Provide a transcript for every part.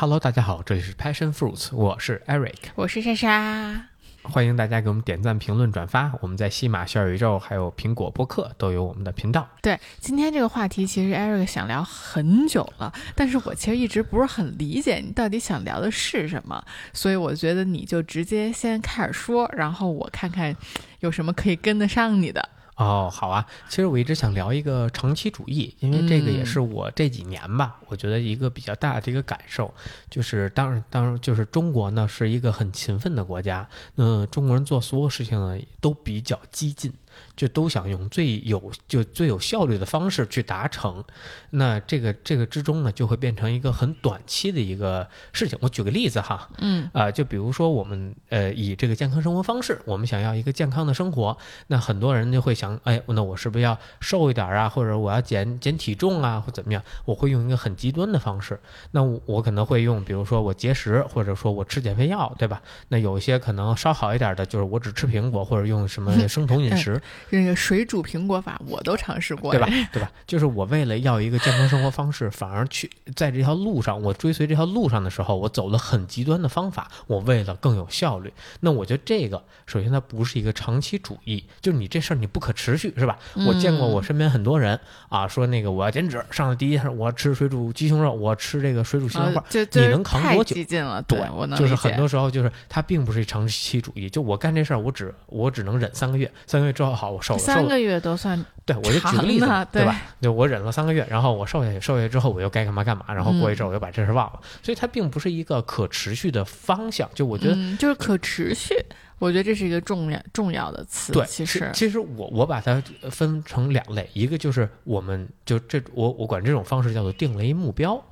Hello，大家好，这里是 Passion Fruits，我是 Eric，我是莎莎，欢迎大家给我们点赞、评论、转发。我们在西马、小宇宙还有苹果播客都有我们的频道。对，今天这个话题其实 Eric 想聊很久了，但是我其实一直不是很理解你到底想聊的是什么，所以我觉得你就直接先开始说，然后我看看有什么可以跟得上你的。哦，好啊。其实我一直想聊一个长期主义，因为这个也是我这几年吧，我觉得一个比较大的一个感受，就是当然，当然，就是中国呢是一个很勤奋的国家，那中国人做所有事情呢都比较激进。就都想用最有就最有效率的方式去达成，那这个这个之中呢，就会变成一个很短期的一个事情。我举个例子哈，嗯啊，就比如说我们呃以这个健康生活方式，我们想要一个健康的生活，那很多人就会想，哎，那我是不是要瘦一点啊，或者我要减减体重啊，或怎么样？我会用一个很极端的方式，那我可能会用，比如说我节食，或者说我吃减肥药，对吧？那有一些可能稍好一点的，就是我只吃苹果，或者用什么 生酮饮食。那个水煮苹果法我都尝试过，对吧？对吧？就是我为了要一个健康生活方式，反而去在这条路上，我追随这条路上的时候，我走了很极端的方法。我为了更有效率，那我觉得这个首先它不是一个长期主义，就是你这事儿你不可持续，是吧？我见过我身边很多人啊，说那个我要减脂，上了第一天我要吃水煮鸡胸肉，我吃这个水煮西兰花，你能扛多久？激进了，对，我能就是很多时候就是它并不是长期主义，就我干这事儿，我只我只能忍三个月，三个月之后好，我瘦了。三个月都算对，我就举个例子，对吧？就我忍了三个月，然后我瘦下去，瘦下去之后我又该干嘛干嘛，然后过一阵我又把这事忘了，所以它并不是一个可持续的方向。就我觉得，就是可持续，我觉得这是一个重要重要的词。对，其实其实我我把它分成两类，一个就是我们就这我我管这种方式叫做定了一目标。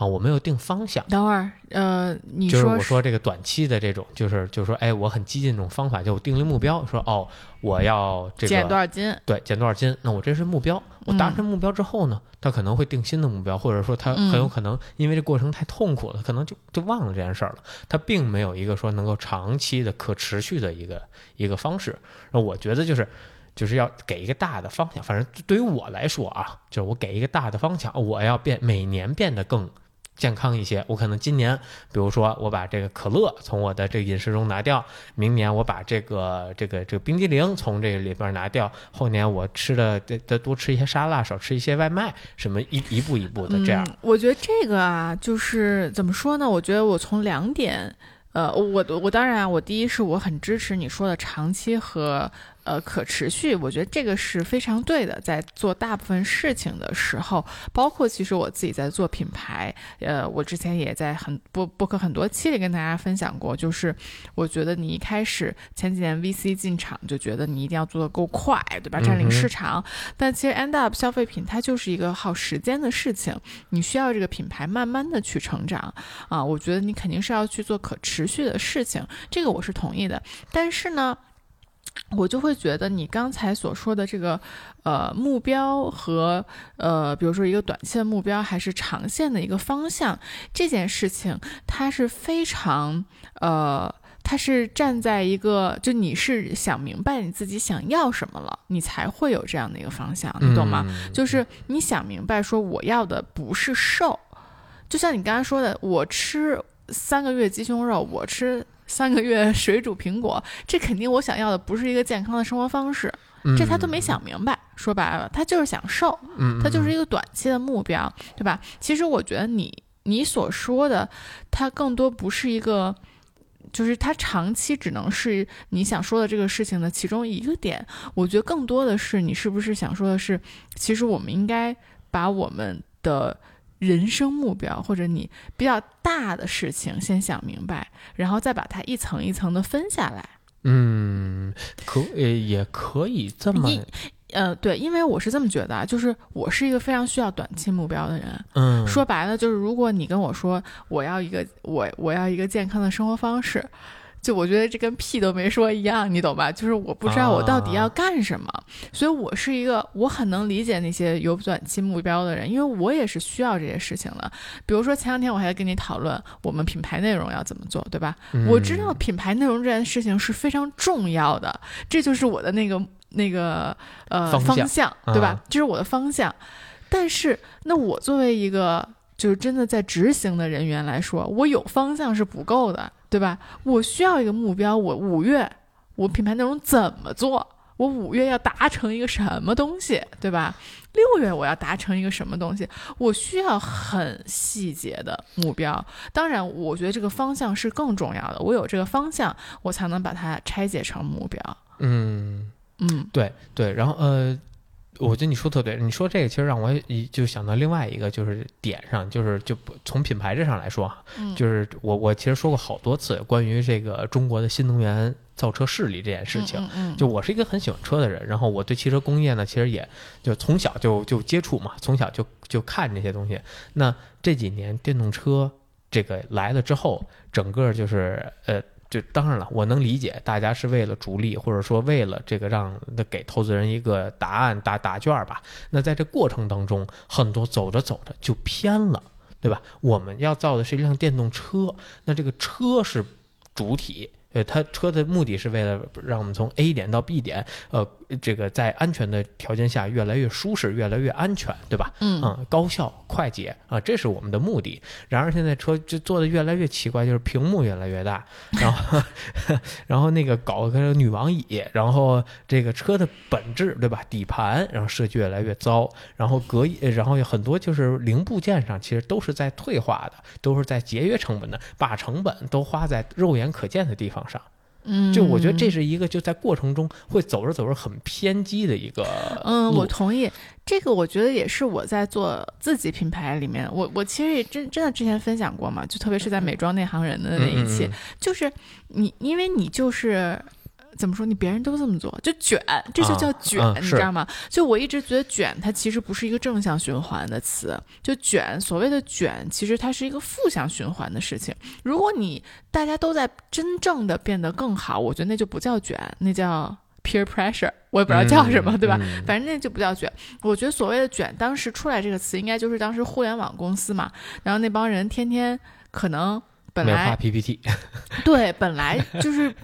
啊，我没有定方向。等会儿，呃，你说，就是我说这个短期的这种，就是就是说，哎，我很激进这种方法，就我定了目标，说哦，我要这个减多少斤？对，减多少斤？那我这是目标。我达成目标之后呢，他可能会定新的目标，或者说他很有可能因为这过程太痛苦了，可能就就忘了这件事儿了。他并没有一个说能够长期的可持续的一个一个方式。那我觉得就是。就是要给一个大的方向，反正对于我来说啊，就是我给一个大的方向，我要变每年变得更。健康一些，我可能今年，比如说我把这个可乐从我的这个饮食中拿掉，明年我把这个这个这个冰激凌从这个里边拿掉，后年我吃的得得多吃一些沙拉，少吃一些外卖，什么一一步一步的这样。我觉得这个啊，就是怎么说呢？我觉得我从两点，呃，我我当然，我第一是我很支持你说的长期和。呃，可持续，我觉得这个是非常对的。在做大部分事情的时候，包括其实我自己在做品牌，呃，我之前也在很播播客很多期里跟大家分享过，就是我觉得你一开始前几年 VC 进场就觉得你一定要做的够快，对吧？占领市场。但其实 end up 消费品它就是一个耗时间的事情，你需要这个品牌慢慢的去成长啊。我觉得你肯定是要去做可持续的事情，这个我是同意的。但是呢？我就会觉得你刚才所说的这个，呃，目标和呃，比如说一个短期的目标还是长线的一个方向，这件事情它是非常，呃，它是站在一个，就你是想明白你自己想要什么了，你才会有这样的一个方向，你懂吗？就是你想明白说我要的不是瘦，就像你刚才说的，我吃三个月鸡胸肉，我吃。三个月水煮苹果，这肯定我想要的不是一个健康的生活方式，这他都没想明白。说白了，他就是想瘦，他就是一个短期的目标，对吧？其实我觉得你你所说的，它更多不是一个，就是它长期只能是你想说的这个事情的其中一个点。我觉得更多的是你是不是想说的是，其实我们应该把我们的。人生目标或者你比较大的事情先想明白，然后再把它一层一层的分下来。嗯，可呃也可以这么，呃对，因为我是这么觉得啊，就是我是一个非常需要短期目标的人。嗯，说白了就是，如果你跟我说我要一个我我要一个健康的生活方式。就我觉得这跟屁都没说一样，你懂吧？就是我不知道我到底要干什么，所以我是一个我很能理解那些有短期目标的人，因为我也是需要这些事情的。比如说前两天我还在跟你讨论我们品牌内容要怎么做，对吧？我知道品牌内容这件事情是非常重要的，这就是我的那个那个呃方向，对吧？这是我的方向。但是那我作为一个。就是真的在执行的人员来说，我有方向是不够的，对吧？我需要一个目标，我五月我品牌内容怎么做？我五月要达成一个什么东西，对吧？六月我要达成一个什么东西？我需要很细节的目标。当然，我觉得这个方向是更重要的。我有这个方向，我才能把它拆解成目标。嗯嗯，对对。然后呃，我觉得你说特对。你说这个其实让我一就想到另外一个就是点上，就是就从品牌这上来说啊，就是我我其实说过好多次关于这个中国的新能源。造车势力这件事情，就我是一个很喜欢车的人，然后我对汽车工业呢，其实也就从小就就接触嘛，从小就就看这些东西。那这几年电动车这个来了之后，整个就是呃，就当然了，我能理解大家是为了逐利，或者说为了这个让给投资人一个答案答答卷吧。那在这过程当中，很多走着走着就偏了，对吧？我们要造的是一辆电动车，那这个车是主体。呃，它车的目的是为了让我们从 A 点到 B 点，呃，这个在安全的条件下越来越舒适，越来越安全，对吧？嗯，高效快捷啊，这是我们的目的。然而现在车就做的越来越奇怪，就是屏幕越来越大，然后 然后那个搞个女王椅，然后这个车的本质，对吧？底盘，然后设计越来越糟，然后隔然后有很多就是零部件上其实都是在退化的，都是在节约成本的，把成本都花在肉眼可见的地方。上，嗯，就我觉得这是一个就在过程中会走着走着很偏激的一个，嗯，我同意。这个，我觉得也是我在做自己品牌里面，我我其实也真真的之前分享过嘛，就特别是在美妆内行人的那一期，就是你因为你就是。怎么说？你别人都这么做，就卷，这就叫卷，你知道吗？就我一直觉得卷，它其实不是一个正向循环的词。就卷，所谓的卷，其实它是一个负向循环的事情。如果你大家都在真正的变得更好，我觉得那就不叫卷，那叫 peer pressure，我也不知道叫什么，对吧？反正那就不叫卷。我觉得所谓的卷，当时出来这个词，应该就是当时互联网公司嘛，然后那帮人天天可能本来 PPT，对，本来就是。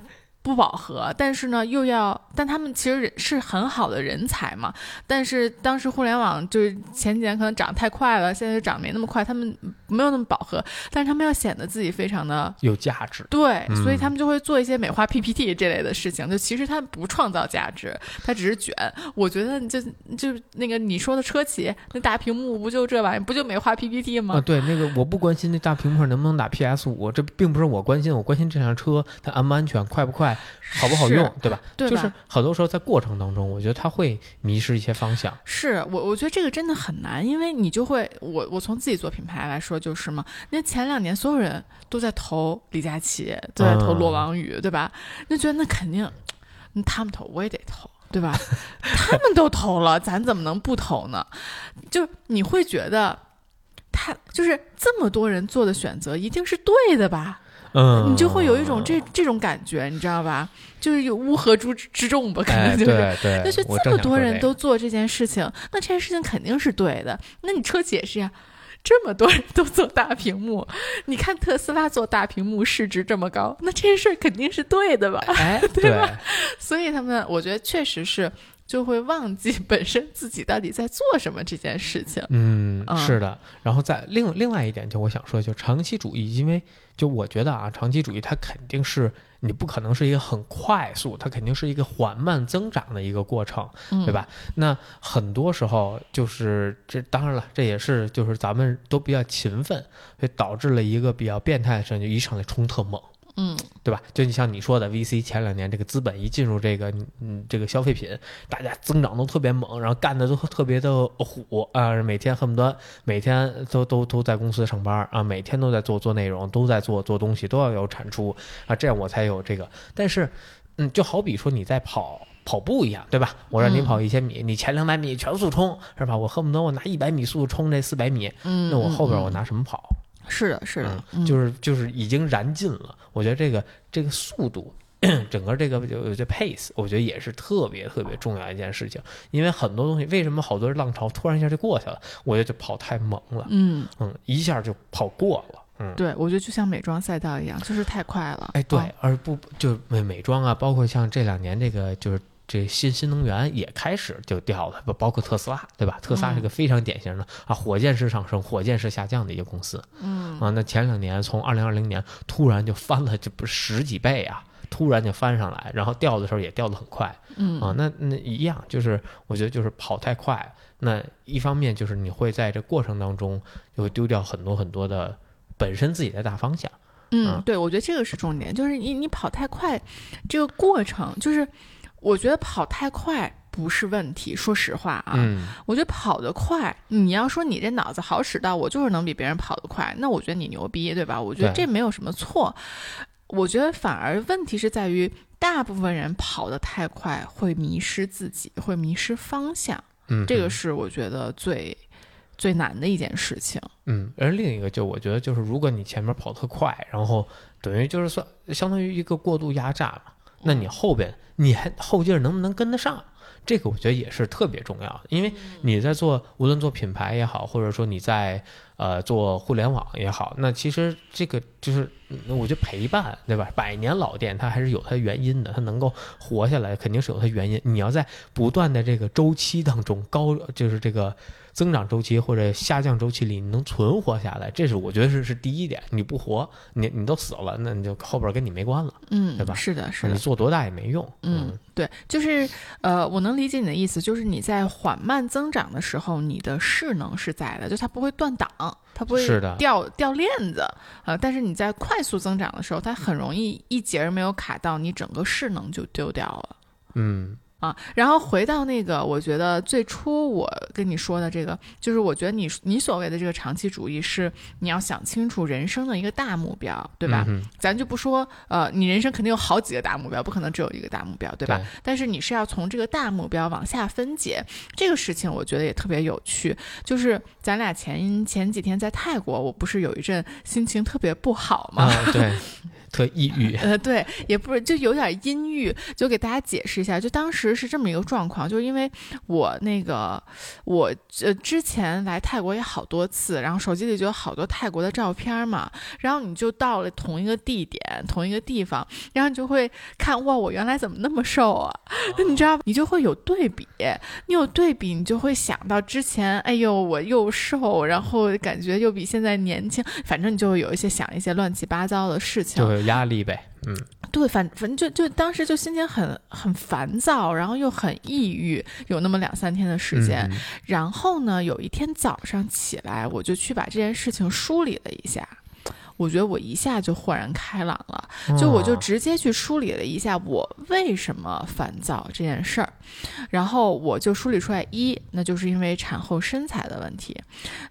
不饱和，但是呢，又要，但他们其实是很好的人才嘛。但是当时互联网就是前几年可能涨太快了，现在就涨没那么快，他们没有那么饱和，但是他们要显得自己非常的有价值。对，所以他们就会做一些美化 PPT 这类的事情。就其实他不创造价值，他只是卷。我觉得就就那个你说的车企那大屏幕不就这玩意不就美化 PPT 吗？啊，对，那个我不关心那大屏幕上能不能打 PS 五，这并不是我关心，我关心这辆车它安不安全，快不快。好不好用，对吧？就是很多时候在过程当中，我觉得他会迷失一些方向。是我，我觉得这个真的很难，因为你就会，我我从自己做品牌来说就是嘛，那前两年所有人都在投李佳琦，都在投罗王宇，对吧？那觉得那肯定，他们投我也得投，对吧？他们都投了，咱怎么能不投呢？就你会觉得，他就是这么多人做的选择一定是对的吧？嗯，你就会有一种这这种感觉，你知道吧？就是有乌合之之众吧，可能就是。对对。那就这么多人都做这件事情，那这件事情肯定是对的。那你车解释呀，这么多人都做大屏幕，你看特斯拉做大屏幕市值这么高，那这件事肯定是对的吧？哎，对吧？所以他们，我觉得确实是。就会忘记 本身自己到底在做什么这件事情。嗯，是的。然后在另另外一点，就我想说，就长期主义，因为就我觉得啊，长期主义它肯定是你不可能是一个很快速，它肯定是一个缓慢增长的一个过程，对吧？那很多时候就是这，当然了，这也是就是咱们都比较勤奋，所以导致了一个比较变态的事情，就一上来冲特猛。嗯，对吧？就你像你说的，VC 前两年这个资本一进入这个嗯这个消费品，大家增长都特别猛，然后干的都特别的虎啊，每天恨不得每天都都都在公司上班啊，每天都在做做内容，都在做做东西，都要有产出啊，这样我才有这个。但是，嗯，就好比说你在跑跑步一样，对吧？我让你跑一千米，你前两百米全速冲是吧？我恨不得我拿一百米速度冲这四百米，嗯，那我后边我拿什么跑？是的，是的，就是就是已经燃尽了。我觉得这个这个速度，整个这个有这 pace，我觉得也是特别特别重要一件事情。因为很多东西，为什么好多浪潮突然一下就过去了？我觉得就跑太猛了，嗯嗯，一下就跑过了。嗯，对，我觉得就像美妆赛道一样，就是太快了。哎，对，而不就美美妆啊，包括像这两年这个就是。这这新新能源也开始就掉了，不包括特斯拉，对吧？特斯拉是个非常典型的啊，火箭式上升、火箭式下降的一个公司。嗯啊，那前两年从二零二零年突然就翻了，这不是十几倍啊！突然就翻上来，然后掉的时候也掉得很快。嗯啊，那那一样，就是我觉得就是跑太快，那一方面就是你会在这过程当中就会丢掉很多很多的本身自己的大方向。嗯，对，我觉得这个是重点，就是你你跑太快，这个过程就是，我觉得跑太快不是问题。说实话啊，嗯我觉得跑得快，你要说你这脑子好使到我就是能比别人跑得快，那我觉得你牛逼，对吧？我觉得这没有什么错。我觉得反而问题是在于，大部分人跑得太快会迷失自己，会迷失方向，嗯，这个是我觉得最最难的一件事情。嗯，而另一个就我觉得就是，如果你前面跑特快，然后等于就是算相当于一个过度压榨嘛，那你后边你还后劲儿能不能跟得上？这个我觉得也是特别重要的，因为你在做无论做品牌也好，或者说你在呃做互联网也好，那其实这个就是嗯我觉得陪伴对吧？百年老店它还是有它原因的，它能够活下来肯定是有它原因。你要在不断的这个周期当中高就是这个增长周期或者下降周期里，你能存活下来，这是我觉得是是第一点。你不活，你你都死了，那你就后边跟你没关了，嗯，对吧是的，是的你。做多大也没用。嗯，对，就是呃，我能理解你的意思，就是你在缓慢增长的时候，你的势能是在的，就它不会断档，它不会是的掉掉链子，呃，但是你在快速增长的时候，它很容易一节儿没有卡到，你整个势能就丢掉了。嗯啊，然后回到那个，我觉得最初我跟你说的这个，就是我觉得你你所谓的这个长期主义是你要想清楚人生的一个大目标，对吧？嗯咱就不说，呃，你人生肯定有好几个大目标，不可能只有一个大目标，对吧？对但是你是要从这个大目标往下分解，这个事情我觉得也特别有趣。就是咱俩前前几天在泰国，我不是有一阵心情特别不好吗？啊，对，特抑郁。呃，对，也不是，就有点阴郁，就给大家解释一下。就当时是这么一个状况，就是因为我那个我呃之前来泰国也好多次，然后手机里就有好多泰国的照片嘛，然后你就到了同一个地点、同一个地方，然后你就会看哇，我原来怎么那么瘦啊？你知道，你就会有对比，你有对比，你就会想到之前，哎呦，我又瘦，然后感觉又比现在年轻，反正你就会有一些想一些乱七八糟的事情就。压力呗，嗯对，反反正就就当时就心情很很烦躁，然后又很抑郁，有那么两三天的时间。嗯然后呢，有一天早上起来，我就去把这件事情梳理了一下。我觉得我一下就豁然开朗了，就我就哦直接去梳理了一下我为什么烦躁这件事儿，然后我就梳理出来一，那就是因为产后身材的问题。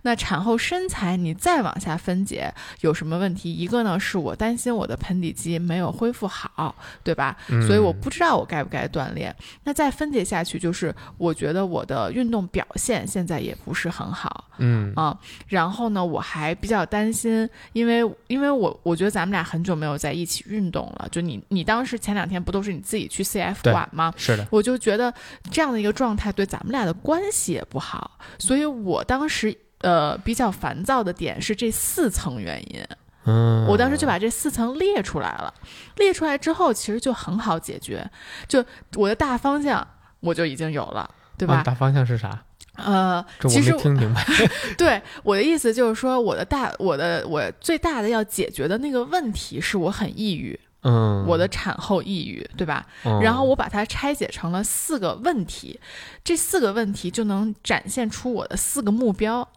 那产后身材你再往下分解有什么问题？一个呢是我担心我的盆底肌没有恢复好，对吧？所以我嗯不知道我该不该锻炼。那再分解下去，就是我觉得我的运动表现现在也不是很好嗯啊。然后呢，我还比较担心，因为因为我我觉得咱们俩很久没有在一起运动了。就你你当时前两天不都是你自己去 CF 对馆吗？是的，我就觉得这样的一个状态对咱们俩的关系也不好，所以我当时呃比较烦躁的点是这四层原因。嗯，我当时就把这四层列出来了，列出来之后其实就很好解决，就我的大方向我就已经有了，对吧？啊大方向是啥？呃，其实没听明白。对我的意思就是说，我的大我的我最大的要解决的那个问题是我很抑郁，嗯，我的产后抑郁，对吧？嗯，然后我把它拆解成了四个问题，这四个问题就能展现出我的四个目标，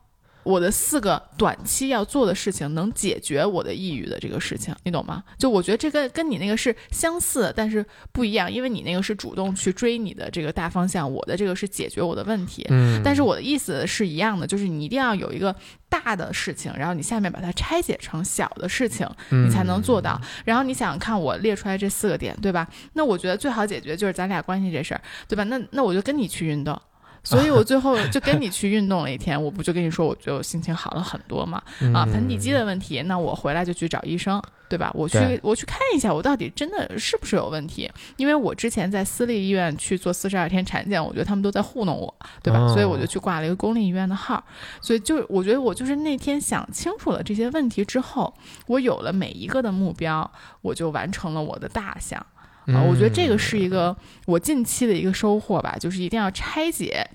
我的四个短期要做的事情，能解决我的抑郁的这个事情，你懂吗？就我觉得这个跟你那个是相似，但是不一样，因为你那个是主动去追你的这个大方向，我的这个是解决我的问题。嗯，但是我的意思是一样的，就是你一定要有一个大的事情，然后你下面把它拆解成小的事情，你才能做到。然后你想想看，我列出来这四个点，对吧？那我觉得最好解决就是咱俩关系这事儿，对吧？那那我就跟你去运动。所以我最后就跟你去运动了一天，我不就跟你说，我觉得我心情好了很多嘛。嗯啊，盆底肌的问题，那我回来就去找医生，对吧？我去我去看一下，我到底真的是不是有问题？因为我之前在私立医院去做四十二天产检，我觉得他们都在糊弄我，对吧？哦所以我就去挂了一个公立医院的号。所以就我觉得我就是那天想清楚了这些问题之后，我有了每一个的目标，我就完成了我的大项。啊。我觉得这个是一个我近期的一个收获吧，就是一定要拆解。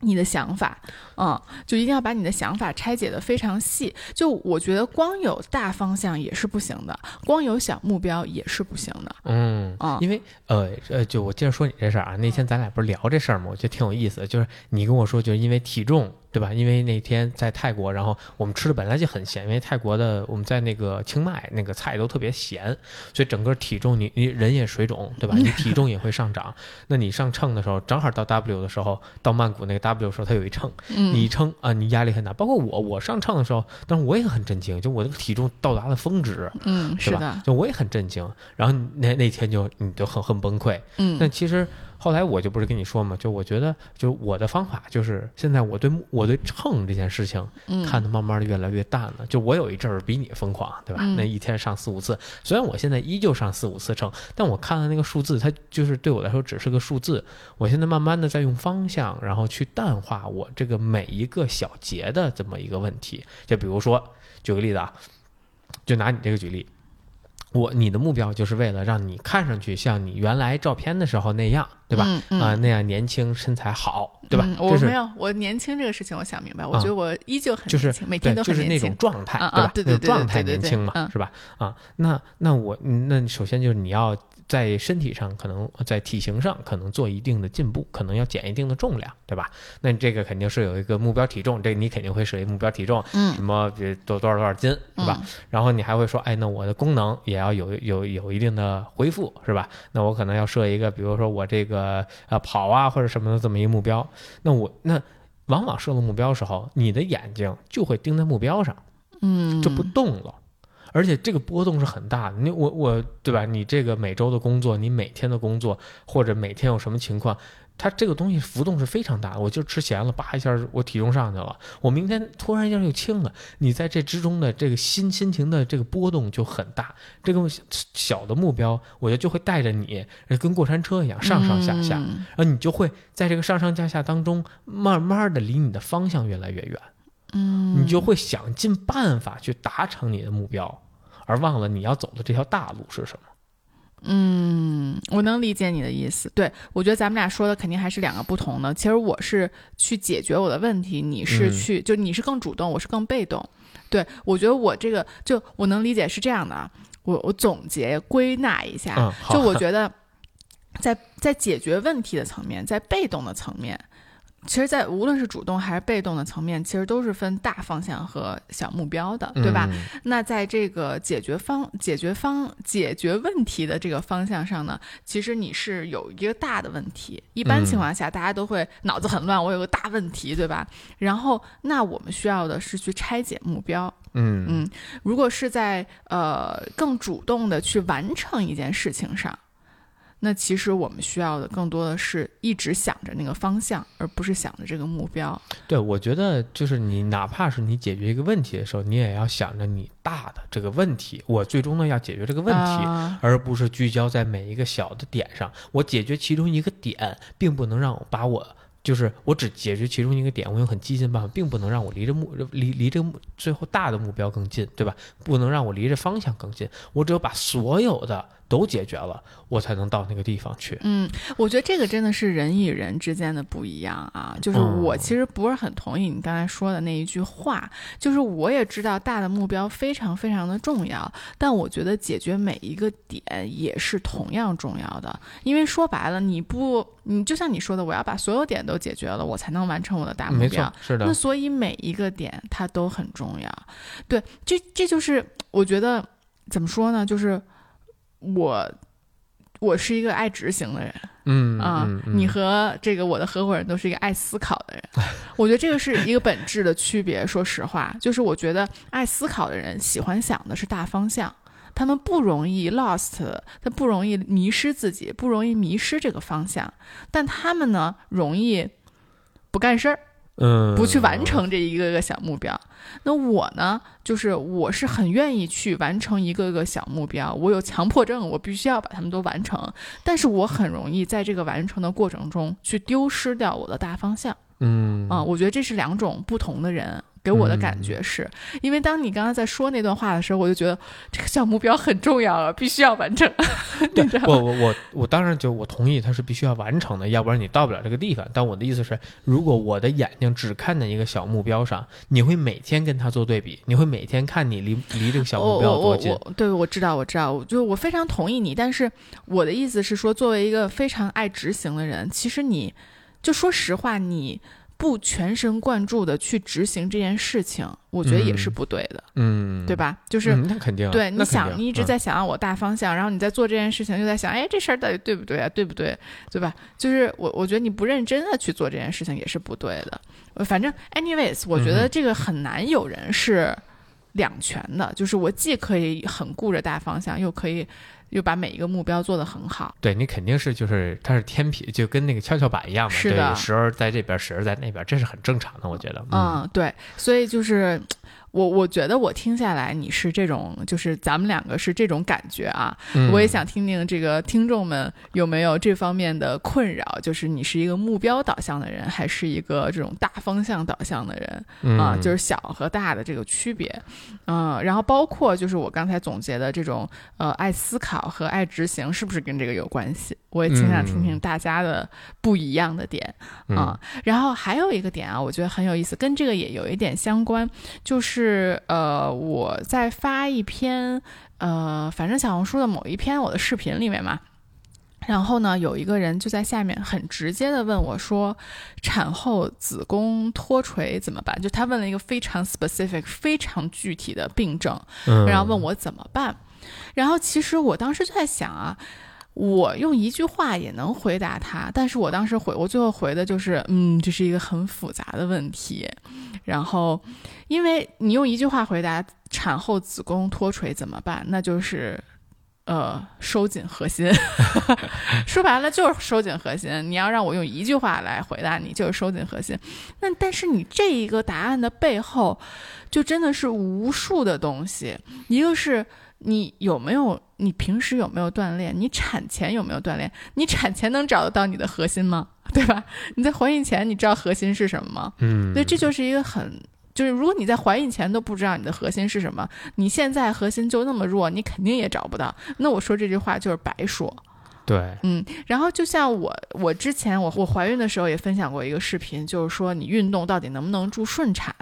你的想法，嗯，就一定要把你的想法拆解的非常细。就我觉得光有大方向也是不行的，光有小目标也是不行的。嗯，啊，因为呃呃，就我接着说你这事儿啊，那天咱俩不是聊这事儿吗？我觉得挺有意思，就是你跟我说，就是因为体重。对吧？因为那天在泰国，然后我们吃的本来就很咸，因为泰国的我们在那个清迈那个菜都特别咸，所以整个体重你你人也水肿，对吧？你体重也会上涨。那你上秤的时候，正好到 W 的时候，到曼谷那个 W 的时候，它有一秤，你一称啊，你压力很大。包括我，我上秤的时候，但是我也很震惊，就我那个体重到达了峰值，嗯，是吧？就我也很震惊。然后那那天就你就很很崩溃，嗯，但其实。后来我就不是跟你说嘛，就我觉得，就我的方法就是现在我对我对秤这件事情看得慢慢的越来越淡了。就我有一阵儿比你疯狂，对吧？那一天上四五次，虽然我现在依旧上四五次秤，但我看的那个数字，它就是对我来说只是个数字。我现在慢慢的在用方向，然后去淡化我这个每一个小节的这么一个问题。就比如说，举个例子啊，就拿你这个举例。我你的目标就是为了让你看上去像你原来照片的时候那样，对吧？啊，那样年轻身材好，对吧？我没有，我年轻这个事情我想明白，我觉得我依旧很年轻，每天都很年轻，就是那种状态，对吧？对对对，状态年轻嘛，是吧？啊，那那我那首先就是你要。在身体上可能在体型上可能做一定的进步，可能要减一定的重量，对吧？那你这个肯定是有一个目标体重，这你肯定会设一目标体重，嗯，什么多多少多少斤，是吧？然后你还会说，哎，那我的功能也要有有有一定的恢复，是吧？那我可能要设一个，比如说我这个呃跑啊或者什么的这么一个目标。那我那往往设了目标时候，你的眼睛就会盯在目标上，嗯，就不动了。而且这个波动是很大的，你我我对吧？你这个每周的工作，你每天的工作，或者每天有什么情况，它这个东西浮动是非常大的。我就吃咸了，叭一下我体重上去了，我明天突然一下又轻了。你在这之中的这个心心情的这个波动就很大。这个小的目标，我觉得就会带着你，跟过山车一样上上下下，然后你就会在这个上上下下当中，慢慢的离你的方向越来越远。嗯，你就会想尽办法去达成你的目标，而忘了你要走的这条大路是什么。嗯，我能理解你的意思。对我觉得咱们俩说的肯定还是两个不同的。其实我是去解决我的问题，你是去就你是更主动，我是更被动。对我觉得我这个就我能理解是这样的啊。我我总结归纳一下，就我觉得在在解决问题的层面，在被动的层面。其实，在无论是主动还是被动的层面，其实都是分大方向和小目标的，对吧？那在这个解决方、解决方、解决问题的这个方向上呢，其实你是有一个大的问题。一般情况下，大家都会脑子很乱，我有个大问题，对吧？然后，那我们需要的是去拆解目标。嗯嗯，如果是在呃更主动的去完成一件事情上。那其实我们需要的更多的是一直想着那个方向，而不是想着这个目标。对，我觉得就是你，哪怕是你解决一个问题的时候，你也要想着你大的这个问题。我最终呢要解决这个问题，而不是聚焦在每一个小的点上。我解决其中一个点，并不能让我把我。就是我只解决其中一个点，我用很激进的办法，并不能让我离着目离离这个最后大的目标更近，对吧？不能让我离着方向更近。我只有把所有的都解决了，我才能到那个地方去。嗯，我觉得这个真的是人与人之间的不一样啊。就是我其实不是很同意你刚才说的那一句话。就是我也知道大的目标非常非常的重要，但我觉得解决每一个点也是同样重要的。因为说白了，你不。你就像你说的，我要把所有点都解决了，我才能完成我的大目标。是的。那所以每一个点它都很重要。对，这这就是我觉得怎么说呢？就是我我是一个爱执行的人。嗯啊，你和这个我的合伙人都是一个爱思考的人。我觉得这个是一个本质的区别。说实话，就是我觉得爱思考的人喜欢想的是大方向。他们不容易 lost，他不容易迷失自己，不容易迷失这个方向，但他们呢，容易不干事儿，嗯，不去完成这一个个小目标。那我呢，就是我是很愿意去完成一个个小目标，我有强迫症，我必须要把它们都完成。但是我很容易在这个完成的过程中去丢失掉我的大方向。嗯，啊，我觉得这是两种不同的人。给我的感觉是，因为当你刚刚在说那段话的时候，我就觉得这个小目标很重要啊，必须要完成。对 我我我我当然就我同意它是必须要完成的，要不然你到不了这个地方。但我的意思是，如果我的眼睛只看在一个小目标上，你会每天跟它做对比，你会每天看你离离这个小目标多近。对，我知道，我知道，我就我非常同意你。但是我的意思是说，作为一个非常爱执行的人，其实你就说实话，你。不全神贯注的去执行这件事情，我觉得也是不对的，嗯，对吧？就是那肯定，对，你想，你一直在想要我大方向，然后你在做这件事情，又在想，哎，这事儿到底对不对啊？对不对？对吧？就是我，我觉得你不认真的去做这件事情也是不对的。反正，anyways，我觉得这个很难有人是两全的，就是我既可以很顾着大方向，又可以。又把每一个目标做得很好，对你肯定是就是它是天平，就跟那个跷跷板一样嘛，是的，时而在这边，时而在那边，这是很正常的，我觉得。嗯，对，所以就是。我我觉得我听下来你是这种，就是咱们两个是这种感觉啊。我也想听听这个听众们有没有这方面的困扰，就是你是一个目标导向的人，还是一个这种大方向导向的人啊？就是小和大的这个区别，嗯，然后包括就是我刚才总结的这种呃爱思考和爱执行，是不是跟这个有关系？我也挺想听听大家的不一样的点啊。然后还有一个点啊，我觉得很有意思，跟这个也有一点相关，就是。是呃，我在发一篇呃，反正小红书的某一篇我的视频里面嘛，然后呢，有一个人就在下面很直接的问我说，产后子宫脱垂怎么办？就他问了一个非常 specific、非常具体的病症，然后问我怎么办。然后其实我当时就在想啊。我用一句话也能回答他，但是我当时回，我最后回的就是，嗯，这是一个很复杂的问题。然后，因为你用一句话回答产后子宫脱垂怎么办，那就是，呃，收紧核心。说白了就是收紧核心。你要让我用一句话来回答你，就是收紧核心。那但是你这一个答案的背后，就真的是无数的东西。一个是。你有没有？你平时有没有锻炼？你产前有没有锻炼？你产前能找得到你的核心吗？对吧？你在怀孕前你知道核心是什么吗？嗯，所以这就是一个很，就是如果你在怀孕前都不知道你的核心是什么，你现在核心就那么弱，你肯定也找不到。那我说这句话就是白说。对，嗯，然后就像我，我之前我我怀孕的时候也分享过一个视频，就是说你运动到底能不能助顺产？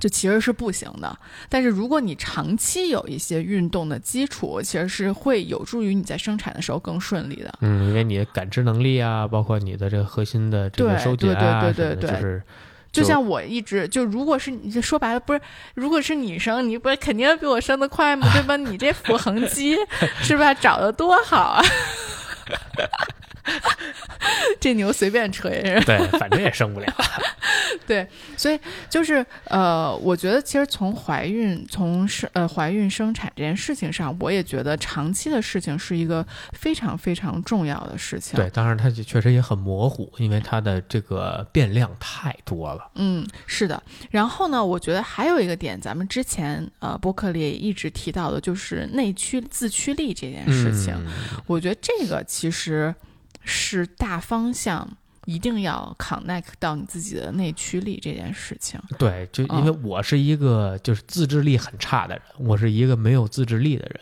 就其实是不行的，但是如果你长期有一些运动的基础，其实是会有助于你在生产的时候更顺利的。嗯，因为你的感知能力啊，包括你的这个核心的这个收紧啊，对对对对对，就是就像我一直就，如果是你说白了，不是，如果是女生，你不是肯定比我生的快吗？对吧？你这腹横肌 是吧？找的多好啊！这牛随便吹，对，反正也生不了。对，所以就是呃，我觉得其实从怀孕、从生呃怀孕生产这件事情上，我也觉得长期的事情是一个非常非常重要的事情。对，当然它确实也很模糊，因为它的这个变量太多了。嗯，是的。然后呢，我觉得还有一个点，咱们之前呃伯克利一直提到的，就是内驱自驱力这件事情。我觉得这个其实。是大方向，一定要 connect 到你自己的内驱力这件事情。对，就因为我是一个就是自制力很差的人，我是一个没有自制力的人，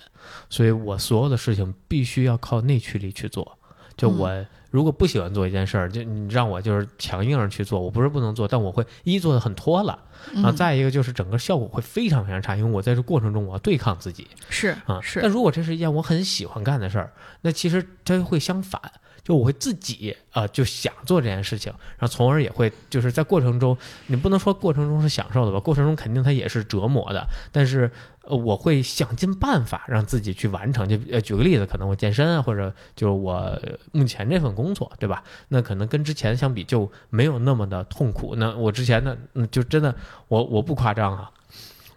所以我所有的事情必须要靠内驱力去做。就我如果不喜欢做一件事儿，就你让我就是强硬着去做，我不是不能做，但我会一做的很拖了，然后再一个就是整个效果会非常非常差，因为我在这过程中我要对抗自己。是啊，是。但如果这是一件我很喜欢干的事儿，那其实它会相反。就我会自己呃就想做这件事情，然后从而也会就是在过程中，你不能说过程中是享受的吧？过程中肯定它也是折磨的，但是呃我会想尽办法让自己去完成。就呃举个例子，可能我健身啊，或者就是我目前这份工作，对吧？那可能跟之前相比就没有那么的痛苦。那我之前呢，就真的我我不夸张啊，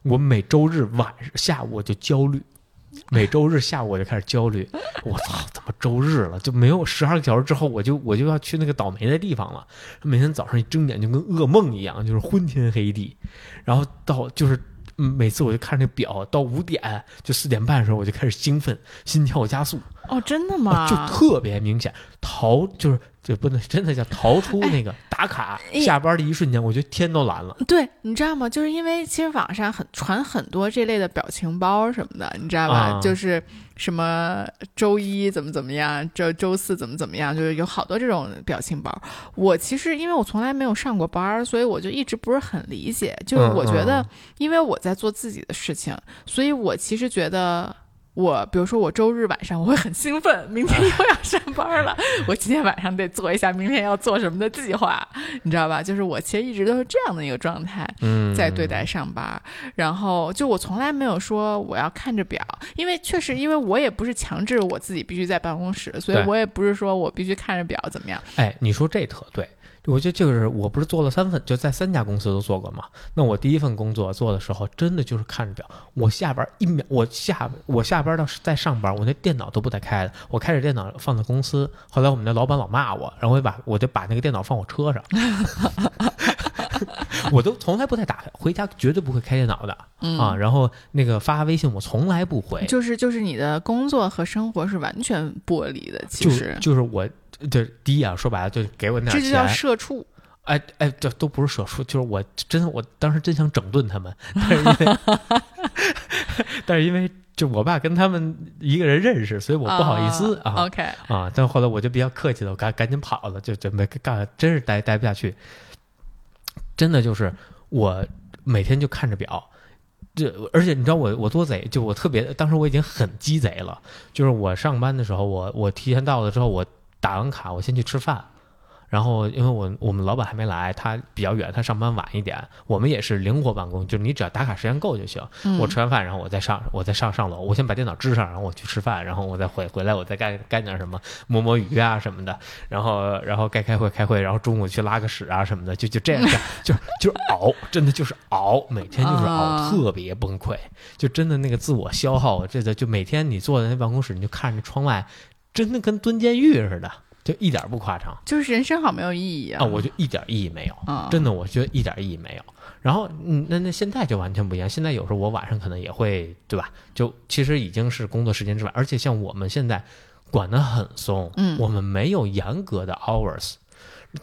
我每周日晚下午我就焦虑。每周日下午我就开始焦虑，我操，怎么周日了就没有十二个小时之后我就我就要去那个倒霉的地方了。每天早上一睁眼就跟噩梦一样，就是昏天黑地。然后到就是每次我就看那表，到五点就四点半的时候我就开始兴奋，心跳加速。哦，真的吗？就特别明显，逃就是就不能真的叫逃出那个打卡下班的一瞬间，我觉得天都蓝了。对，你知道吗？就是因为其实网上很传很多这类的表情包什么的，你知道吧？就是什么周一怎么怎么样，周周四怎么怎么样，就是有好多这种表情包。我其实因为我从来没有上过班，所以我就一直不是很理解。就是我觉得，因为我在做自己的事情，所以我其实觉得。我比如说，我周日晚上我会很兴奋，明天又要上班了。我今天晚上得做一下明天要做什么的计划，你知道吧？就是我其实一直都是这样的一个状态，在对待上班。然后就我从来没有说我要看着表，因为确实，因为我也不是强制我自己必须在办公室，所以我也不是说我必须看着表怎么样。哎，你说这特对。我觉得就是我不是做了三份，就在三家公司都做过嘛。那我第一份工作做的时候，真的就是看着表，我下班一秒，我下我下班到在上班，我那电脑都不带开的，我开着电脑放在公司。后来我们那老板老骂我，然后我就把我就把那个电脑放我车上，我都从来不太打开，回家绝对不会开电脑的啊。然后那个发微信我从来不回，就是就是你的工作和生活是完全剥离的，其实就是我。就第一啊，说白了就给我那点钱，这就叫社畜。哎哎，这都不是社畜，就是我真，我当时真想整顿他们，但是因为，但是因为就我爸跟他们一个人认识，所以我不好意思啊。OK 啊，但后来我就比较客气的，我赶赶紧跑了，就准备干，真是待待不下去。真的就是我每天就看着表，这而且你知道我我多贼，就我特别，当时我已经很鸡贼了，就是我上班的时候，我我提前到了之后我。打完卡，我先去吃饭。然后，因为我我们老板还没来，他比较远，他上班晚一点。我们也是灵活办公，就是你只要打卡时间够就行。我吃完饭，然后我再上，我再上上楼。我先把电脑支上，然后我去吃饭，然后我再回回来，我再干干点什么，摸摸鱼啊什么的。然后，然后该开会开会，然后中午去拉个屎啊什么的，就就这样，就就是熬，真的就是熬，每天就是熬，特别崩溃。就真的那个自我消耗，这个就每天你坐在那办公室，你就看着窗外。真的跟蹲监狱似的，就一点不夸张。就是人生好没有意义啊！啊，我就一点意义没有。真的，我觉得一点意义没有。然后，嗯，那那现在就完全不一样。现在有时候我晚上可能也会，对吧？就其实已经是工作时间之外，而且像我们现在管得很松，嗯，我们没有严格的 hours。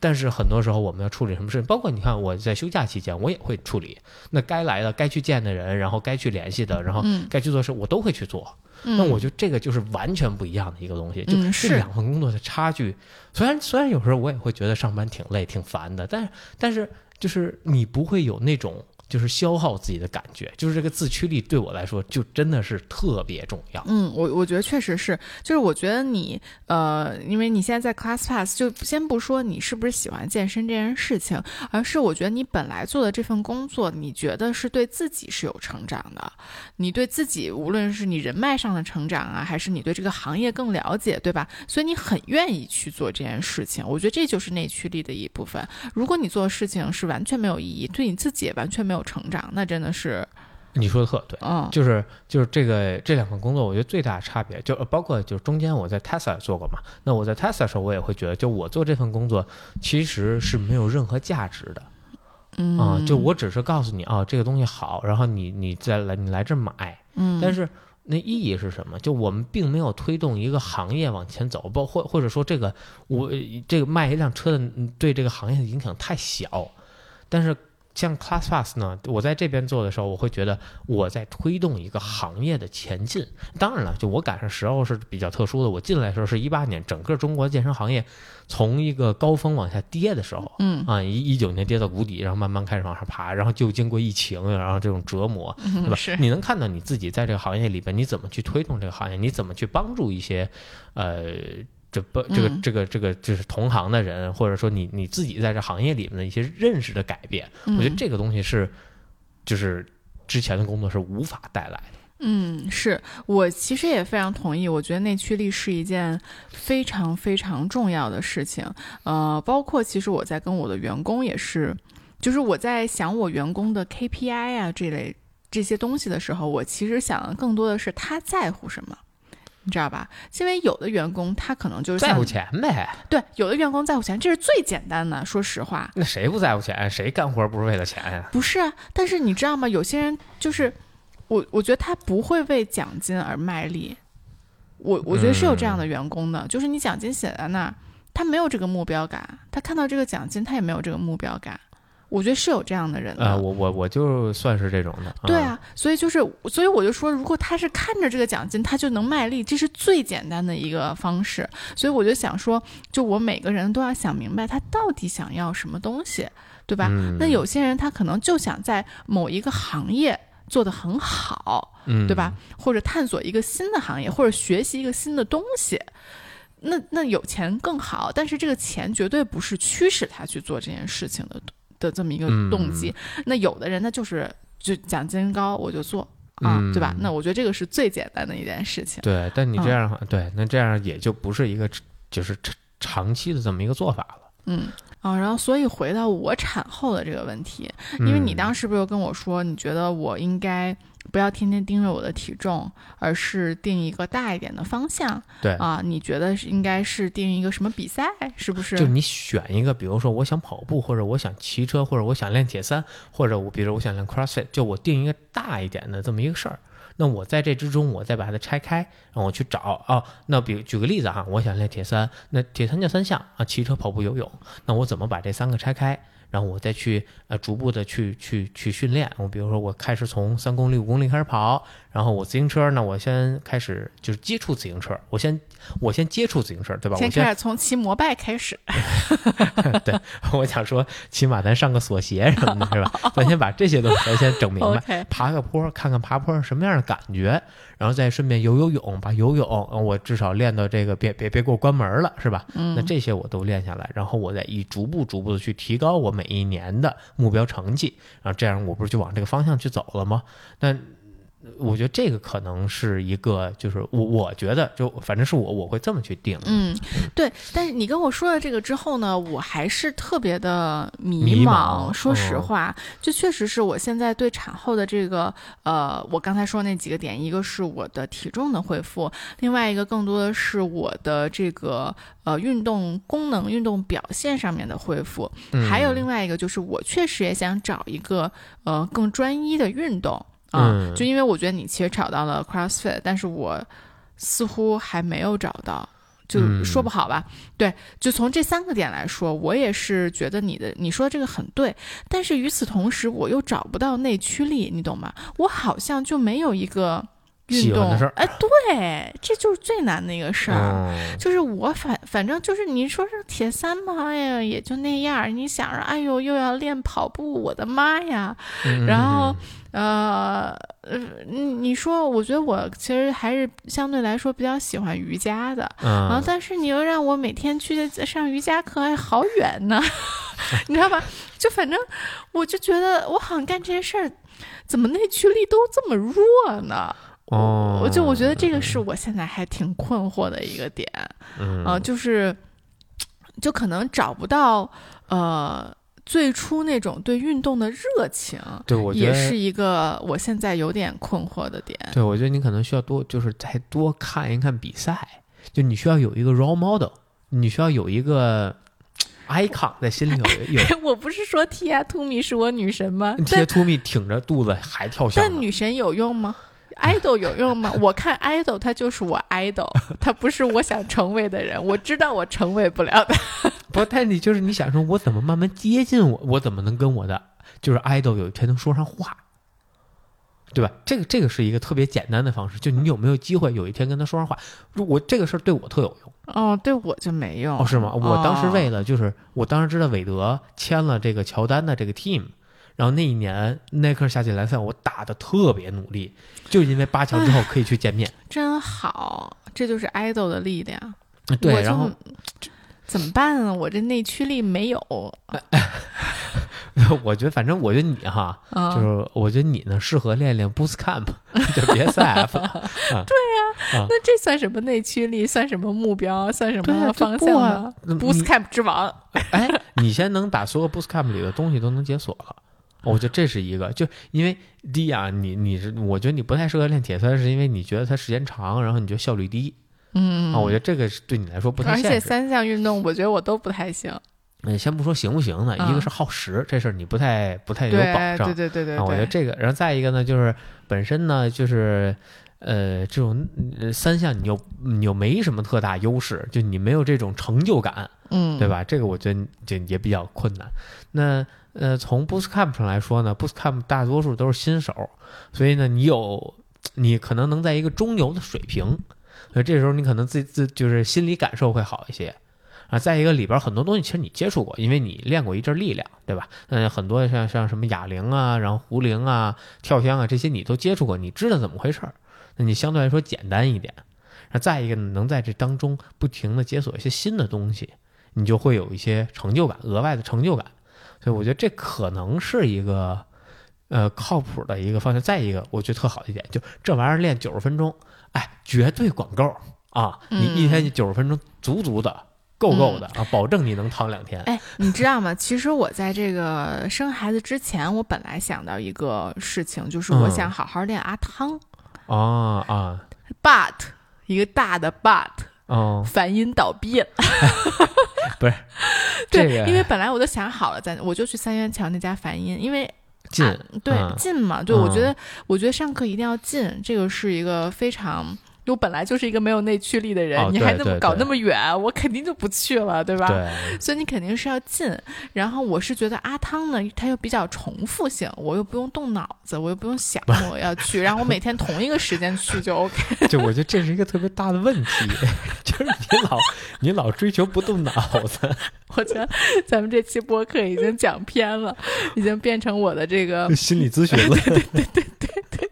但是很多时候我们要处理什么事情，包括你看我在休假期间，我也会处理。那该来的、该去见的人，然后该去联系的，然后该去做事，我都会去做。那我觉得这个就是完全不一样的一个东西，就这两份工作的差距。虽然虽然有时候我也会觉得上班挺累、挺烦的，但是但是就是你不会有那种。就是消耗自己的感觉，就是这个自驱力对我来说就真的是特别重要。嗯，我我觉得确实是，就是我觉得你呃，因为你现在在 ClassPass，就先不说你是不是喜欢健身这件事情，而是我觉得你本来做的这份工作，你觉得是对自己是有成长的，你对自己无论是你人脉上的成长啊，还是你对这个行业更了解，对吧？所以你很愿意去做这件事情。我觉得这就是内驱力的一部分。如果你做事情是完全没有意义，对你自己也完全没有。成长那真的是，你说的特对，嗯，就是就是这个这两份工作，我觉得最大的差别就包括就是中间我在 Tesla 做过嘛，那我在 Tesla 的时候，我也会觉得，就我做这份工作其实是没有任何价值的，嗯，啊就我只是告诉你啊，这个东西好，然后你你再来你来这买，嗯，但是那意义是什么？就我们并没有推动一个行业往前走，包或或者说这个我这个卖一辆车的对这个行业的影响太小，但是。像 ClassPass 呢，我在这边做的时候，我会觉得我在推动一个行业的前进。当然了，就我赶上时候是比较特殊的，我进来的时候是一八年，整个中国健身行业从一个高峰往下跌的时候，嗯啊，一一九年跌到谷底，然后慢慢开始往上爬，然后就经过疫情，然后这种折磨，对吧？你能看到你自己在这个行业里边，你怎么去推动这个行业？你怎么去帮助一些，呃。这不，这个这个这个就是同行的人，或者说你你自己在这行业里面的一些认识的改变，我觉得这个东西是，就是之前的工作是无法带来的。嗯，是我其实也非常同意，我觉得内驱力是一件非常非常重要的事情。呃，包括其实我在跟我的员工也是，就是我在想我员工的 KPI 啊这类这些东西的时候，我其实想的更多的是他在乎什么。你知道吧？因为有的员工他可能就是在乎钱呗。对，有的员工在乎钱，这是最简单的。说实话，那谁不在乎钱？谁干活不是为了钱呀？不是啊，但是你知道吗？有些人就是我，我觉得他不会为奖金而卖力。我我觉得是有这样的员工的，就是你奖金写在那儿，他没有这个目标感，他看到这个奖金，他也没有这个目标感。我觉得是有这样的人的。啊，我我我就算是这种的。对啊，所以就是，所以我就说，如果他是看着这个奖金，他就能卖力，这是最简单的一个方式。所以我就想说，就我每个人都要想明白，他到底想要什么东西，对吧？那有些人他可能就想在某一个行业做得很好，对吧？或者探索一个新的行业，或者学习一个新的东西。那那有钱更好，但是这个钱绝对不是驱使他去做这件事情的的这么一个动机。那有的人呢，就是就奖金高我就做啊，对吧？那我觉得这个是最简单的一件事情。对，但你这样对，那这样也就不是一个就是长长期的这么一个做法了。嗯啊，然后所以回到我产后的这个问题，因为你当时不是跟我说，你觉得我应该。不要天天盯着我的体重，而是定一个大一点的方向。对啊，你觉得是应该是定一个什么比赛？是不是？就你选一个，比如说我想跑步，或者我想骑车，或者我想练铁三，或者我比如我想练 CrossFit，就我定一个大一点的这么一个事儿。那我在这之中，我再把它拆开，然后我去找哦。那比举个例子哈，我想练铁三，那铁三叫三项啊，骑车、跑步、游泳。那我怎么把这三个拆开？然后我再去呃逐步的去去去训练。我比如说我开始从三公里、五公里开始跑。然后我自行车呢，我先开始就是接触自行车，我先我先接触自行车，对吧？先开始从骑摩拜开始。对，我想说，起码咱上个锁鞋什么的，是吧？咱先把这些东西咱先整明白。爬个坡，看看爬坡是什么样的感觉，然后再顺便游游泳，把游泳我至少练到这个，别别别给我关门了，是吧？嗯。那这些我都练下来，然后我再一逐步逐步的去提高我每一年的目标成绩，然后这样我不是就往这个方向去走了吗？那。我觉得这个可能是一个，就是我我觉得就反正是我我会这么去定。嗯，对。但是你跟我说了这个之后呢，我还是特别的迷茫。说实话，就确实是我现在对产后的这个呃，我刚才说那几个点，一个是我的体重的恢复，另外一个更多的是我的这个呃运动功能、运动表现上面的恢复，还有另外一个就是我确实也想找一个呃更专一的运动。啊，就因为我觉得你其实找到了 CrossFit，但是我似乎还没有找到，就说不好吧。对，就从这三个点来说，我也是觉得你的你说的这个很对，但是与此同时，我又找不到内驱力，你懂吗？我好像就没有一个运动，哎，对，这就是最难的一个事儿，就是我反反正就是你说是铁三嘛，哎呀，也就那样。你想着，哎呦，又要练跑步，我的妈呀，然后。呃呃，你你说，我觉得我其实还是相对来说比较喜欢瑜伽的，然后，但是你又让我每天去上瑜伽课，还好远呢，你知道吧？就反正我就觉得我好像干这些事儿，怎么内驱力都这么弱呢？哦，我就我觉得这个是我现在还挺困惑的一个点，嗯，就是就可能找不到呃。最初那种对运动的热情，对我也是一个我现在有点困惑的点。对，我觉得你可能需要多，就是再多看一看比赛，就你需要有一个 role model，你需要有一个 icon 在心里有。有我不是说 Tia t o m i 是我女神吗？Tia t o m i 挺着肚子还跳箱，但女神有用吗？idol 有用吗？我看 idol，他就是我 idol，他不是我想成为的人，我知道我成为不了的。不，但你就是你想说，我怎么慢慢接近我？我怎么能跟我的就是 idol 有一天能说上话？对吧？这个这个是一个特别简单的方式，就你有没有机会有一天跟他说上话？我这个事儿对我特有用。哦，对我就没用。哦，是吗？我当时为了就是，我当时知道韦德签了这个乔丹的这个 team。然后那一年耐克夏季联赛，我打的特别努力，就因为八强之后可以去见面，真好，这就是 idol 的力量。对，然后怎么办啊？我这内驱力没有。我觉得，反正我觉得你哈，就是我觉得你呢适合练练 Boost Camp，就别赛了。对呀，那这算什么内驱力？算什么目标？算什么方向啊？Boost Camp 之王。哎，你先能把所有 Boost Camp 里的东西都能解锁了。我觉得这是一个，就因为第一啊，你你是，我觉得你不太适合练铁三，是因为你觉得它时间长，然后你觉得效率低。嗯啊，我觉得这个是对你来说不太。而且三项运动，我觉得我都不太行。嗯，先不说行不行呢，一个是耗时，这事儿你不太不太有保障。对对对对对。我觉得这个，然后再一个呢，就是本身呢，就是呃，这种三项你又你又没什么特大优势，就你没有这种成就感，嗯，对吧？这个我觉得就也比较困难。那呃，从 Bootcamp 上来说呢，Bootcamp 大多数都是新手，所以呢，你有你可能能在一个中游的水平，所以这时候你可能自自就是心理感受会好一些。啊，再一个里边很多东西其实你接触过，因为你练过一阵力量，对吧？嗯，很多像像什么哑铃啊，然后壶铃啊、跳箱啊这些你都接触过，你知道怎么回事儿，那你相对来说简单一点。那再一个呢，能在这当中不停的解锁一些新的东西，你就会有一些成就感，额外的成就感。我觉得这可能是一个呃靠谱的一个方向。再一个，我觉得特好一点，就这玩意儿练九十分钟，哎，绝对管够啊！你一天九十分钟，足足的。够够的啊，保证你能躺两天。哎，你知道吗？其实我在这个生孩子之前，我本来想到一个事情，就是我想好好练阿汤。啊啊！But 一个大的 But 哦，梵音倒闭了。不 是，对，因为本来我都想好了，在我就去三元桥那家梵音，因为近，对近嘛，对，我觉得我觉得上课一定要近，这个是一个非常。我本来就是一个没有内驱力的人，你还那么搞那么远，我肯定就不去了，对吧？对。所以你肯定是要近。然后我是觉得阿汤呢，他又比较重复性，我又不用动脑子，我又不用想 我要去，然后我每天同一个时间去就 OK。就我觉得这是一个特别大的问题，就是你老你老追求不动脑子。我觉得咱们这期播客已经讲偏了，已经变成我的这个心理咨询了。对对对对对。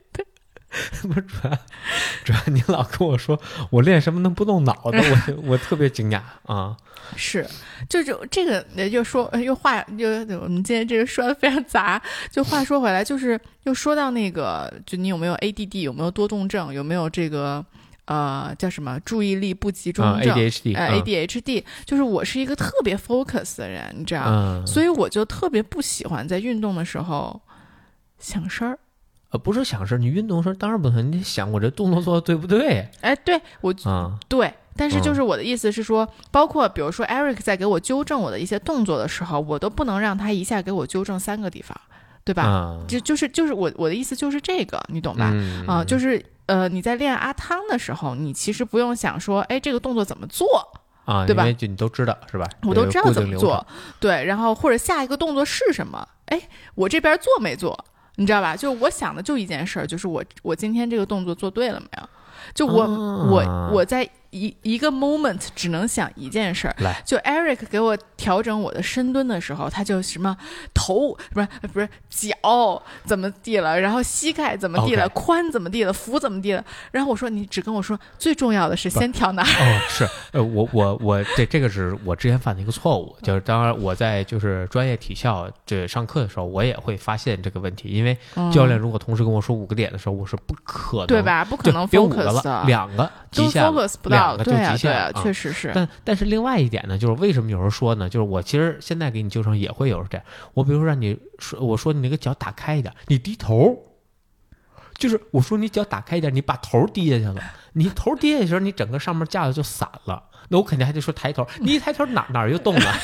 不是主要，主要你老跟我说我练什么能不动脑子，我我特别惊讶啊！是，就就这个又说又话又我们今天这个说的非常杂。就话说回来，就是又说到那个，就你有没有 ADD，有没有多动症，有没有这个呃叫什么注意力不集中症？ADHD，呃 ADHD，就是我是一个特别 focus 的人，你知道，所以我就特别不喜欢在运动的时候想事儿。呃，不是想事儿，你运动时候当然不能，你想我这动作做的对不对？哎，对我，啊，对，但是就是我的意思是说，包括比如说 Eric 在给我纠正我的一些动作的时候，我都不能让他一下给我纠正三个地方，对吧？就就是就是我我的意思就是这个，你懂吧？啊，就是呃，你在练阿汤的时候，你其实不用想说，哎，这个动作怎么做啊？对吧？就你都知道是吧？我都知道怎么做，对，然后或者下一个动作是什么？哎，我这边做没做？你知道吧？就我想的就一件事儿，就是我我今天这个动作做对了没有？就我我我在。一一个 moment 只能想一件事儿，来，就 Eric 给我调整我的深蹲的时候，他就什么头不是不是脚怎么地了，然后膝盖怎么地了，髋怎么地了，腹怎么地了，然后我说你只跟我说最重要的是先调哪儿？哦，是，呃，我我我这这个是我之前犯的一个错误，就是当然我在就是专业体校这上课的时候，我也会发现这个问题，因为教练如果同时跟我说五个点的时候，我是不可能对吧？不可能 focus 了，两个极限 focus 不到。对啊，对啊，确实是。但但是另外一点呢，就是为什么有时候说呢？就是我其实现在给你纠正也会有这样。我比如说让你说，我说你那个脚打开一点，你低头。就是我说你脚打开一点，你把头低下去了。你头低下去的时候，你整个上面架子就散了。那我肯定还得说抬头，你一抬头哪哪又动了？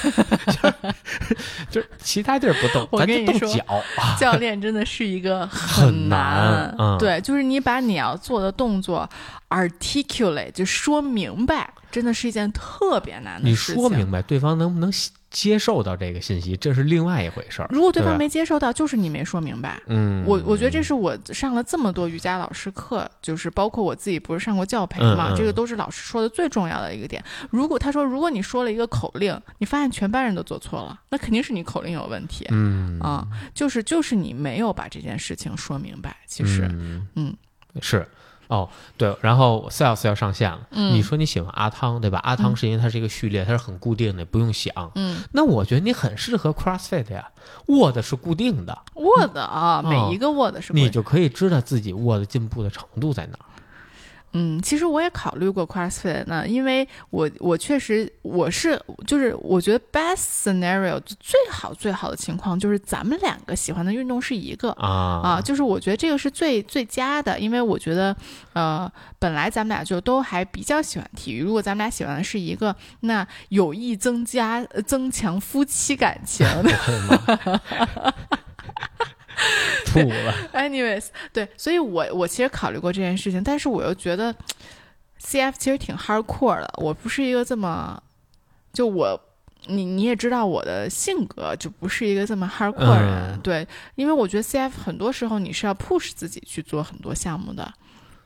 就是其他地儿不动，咱就动脚。教练真的是一个很难，对，就是你把你要做的动作 articulate 就说明白，真的是一件特别难的事情。你说明白，对方能不能？接受到这个信息，这是另外一回事儿。如果对方没接受到，就是你没说明白。嗯，我我觉得这是我上了这么多瑜伽老师课，就是包括我自己不是上过教培嘛，这个都是老师说的最重要的一个点。如果他说，如果你说了一个口令，你发现全班人都做错了，那肯定是你口令有问题。嗯啊，就是就是你没有把这件事情说明白。其实，嗯，是。哦，对，然后 sales 要上线了。嗯，你说你喜欢阿汤，对吧？阿汤是因为它是一个序列，它是很固定的，不用想。嗯，那我觉得你很适合 CrossFit 呀，，Word 是固定的，，Word 啊，每一个握的是，你就可以知道自己 Word 进步的程度在哪儿。嗯，其实我也考虑过 CrossFit 呢，因为我我确实我是就是我觉得 best scenario 最好最好的情况就是咱们两个喜欢的运动是一个啊啊，就是我觉得这个是最最佳的，因为我觉得呃本来咱们俩就都还比较喜欢体育，如果咱们俩喜欢的是一个，那有意增加增强夫妻感情。吐了。Anyways，对，所以我我其实考虑过这件事情，但是我又觉得 CF 其实挺 hardcore 的。我不是一个这么，就我你你也知道我的性格就不是一个这么 hardcore 的人，嗯对，因为我觉得 CF 很多时候你是要 push 自己去做很多项目的，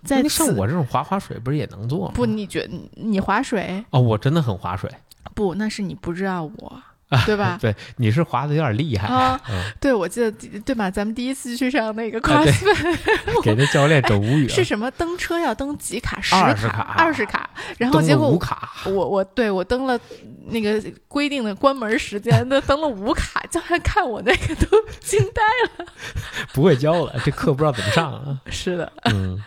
在那像我这种划划水，不是也能做吗？不，你觉得你划水哦，我真的很划水，不，那是你不知道我，对吧？对，你是滑的有点厉害，啊，嗯，对，我记得对吧？咱们第一次去上那个 CrossFit，给那教练整无语了。是什么？登车要登几卡？十卡，二十卡。然后结果我五卡，我我对我登了那个规定的关门时间，都登了五卡，教练看我那个都惊呆了不会教了，这课不知道怎么上啊。是的，嗯，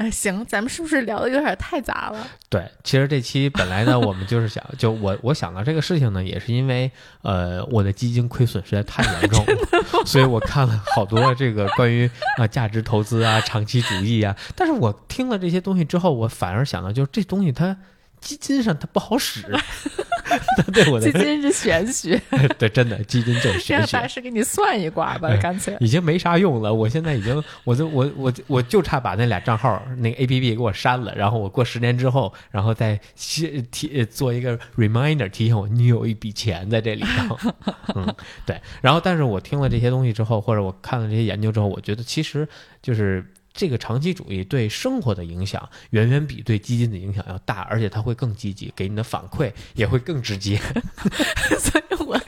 哎，行，咱们是不是聊的有点太杂了？对，其实这期本来呢，我们就是想，就我我想到这个事情呢，也是因为呃，我的基金亏损实在太严重了，所以我看了好多这个关于啊、价值投资啊、长期主义啊，但是我听了这些东西之后，我反而想到，就是这东西它基金上它不好使，它对我的 基金是玄学，对真的基金就是玄让大学。师给你算一卦吧，哎干脆。已经没啥用了，我现在已经，我就我我我就差把那俩账号那个 A P P 给我删了，然后我过十年之后，然后再提提做一个 reminder 提醒我，你有一笔钱在这里头。嗯，对。然后，但是我听了这些东西之后，或者我看了这些研究之后，我觉得其实就是这个长期主义对生活的影响远远比对基金的影响要大，而且它会更积极，给你的反馈也会更直接。所以我，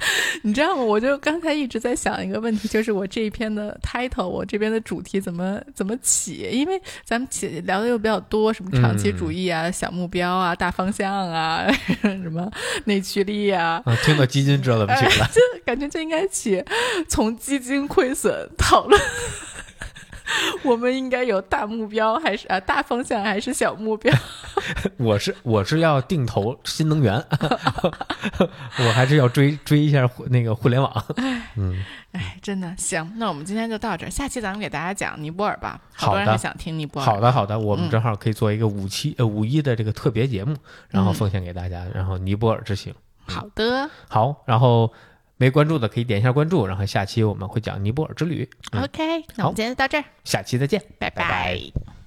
你知道吗？我就刚才一直在想一个问题，就是我这一篇的 title，我这边的主题怎么怎么起？因为咱们起聊的又比较多，什么长期主义啊、小目标啊、大方向啊，什么内驱力啊，啊，听到基金知道怎么起了 就。感觉就应该起从基金亏损讨论。我们应该有大目标还是啊大方向还是小目标？我是我是要定投新能源，我还是要追追一下互那个互联网。嗯，哎，真的行，那我们今天就到这儿，下期咱们给大家讲尼泊尔吧，好多人想听尼泊尔。好的好的，我们嗯。正好可以做一个五期呃五一的这个特别节目，然后嗯。奉献给大家，然后尼泊尔之行。好的、好，然后没关注的可以点一下关注，然后下期我们会讲尼泊尔之旅。嗯 o k 那我们今天就到这儿，下期再见，拜。拜拜